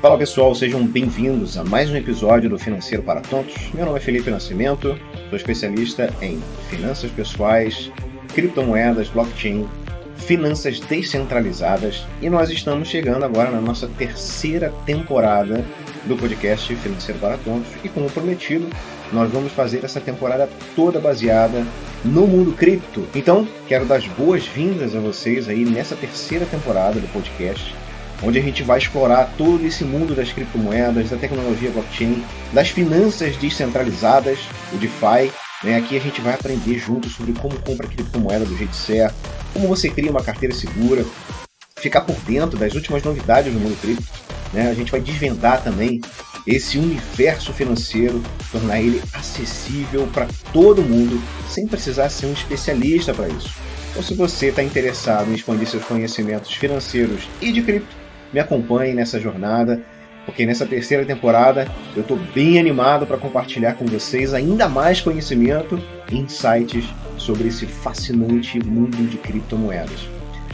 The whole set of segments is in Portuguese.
Fala pessoal, sejam bem-vindos a mais um episódio do Financeiro para Tontos. Meu nome é Felipe Nascimento, sou especialista em finanças pessoais, criptomoedas, blockchain, finanças descentralizadas e nós estamos chegando agora na nossa terceira temporada do podcast Financeiro para Tontos e como prometido, nós vamos fazer essa temporada toda baseada no mundo cripto. Então, quero dar as boas-vindas a vocês aí nessa terceira temporada do podcast onde a gente vai explorar todo esse mundo das criptomoedas, da tecnologia blockchain, das finanças descentralizadas, o DeFi. Né? Aqui a gente vai aprender juntos sobre como compra criptomoeda do jeito certo, como você cria uma carteira segura, ficar por dentro das últimas novidades do mundo cripto. Né? A gente vai desvendar também esse universo financeiro, tornar ele acessível para todo mundo, sem precisar ser um especialista para isso. Ou se você está interessado em expandir seus conhecimentos financeiros e de cripto, me acompanhem nessa jornada, porque nessa terceira temporada eu estou bem animado para compartilhar com vocês ainda mais conhecimento e insights sobre esse fascinante mundo de criptomoedas.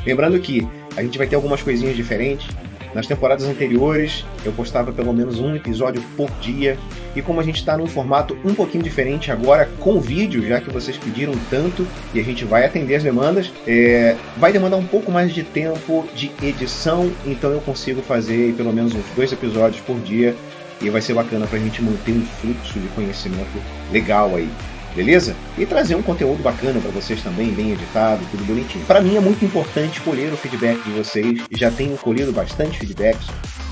Lembrando que a gente vai ter algumas coisinhas diferentes, nas temporadas anteriores, eu postava pelo menos um episódio por dia, e como a gente está num formato um pouquinho diferente agora com vídeo, já que vocês pediram tanto e a gente vai atender as demandas, é, vai demandar um pouco mais de tempo de edição, então eu consigo fazer pelo menos uns dois episódios por dia. E vai ser bacana para a gente manter um fluxo de conhecimento legal aí beleza? E trazer um conteúdo bacana para vocês também, bem editado, tudo bonitinho. Para mim é muito importante colher o feedback de vocês, já tenho colhido bastante feedbacks.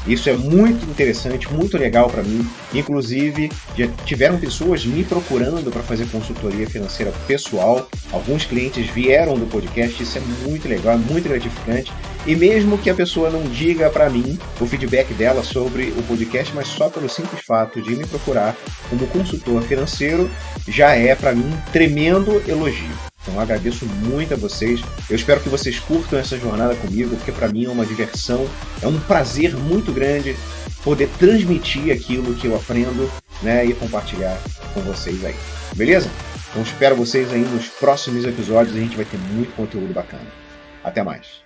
Isso é muito interessante, muito legal para mim. Inclusive, já tiveram pessoas me procurando para fazer consultoria financeira pessoal. Alguns clientes vieram do podcast, isso é muito legal, é muito gratificante. E mesmo que a pessoa não diga para mim o feedback dela sobre o podcast, mas só pelo simples fato de me procurar como consultor financeiro, já é para mim um tremendo elogio. Então agradeço muito a vocês. Eu espero que vocês curtam essa jornada comigo, porque para mim é uma diversão, é um prazer muito grande poder transmitir aquilo que eu aprendo, né, e compartilhar com vocês aí. Beleza? Então espero vocês aí nos próximos episódios, a gente vai ter muito conteúdo bacana. Até mais.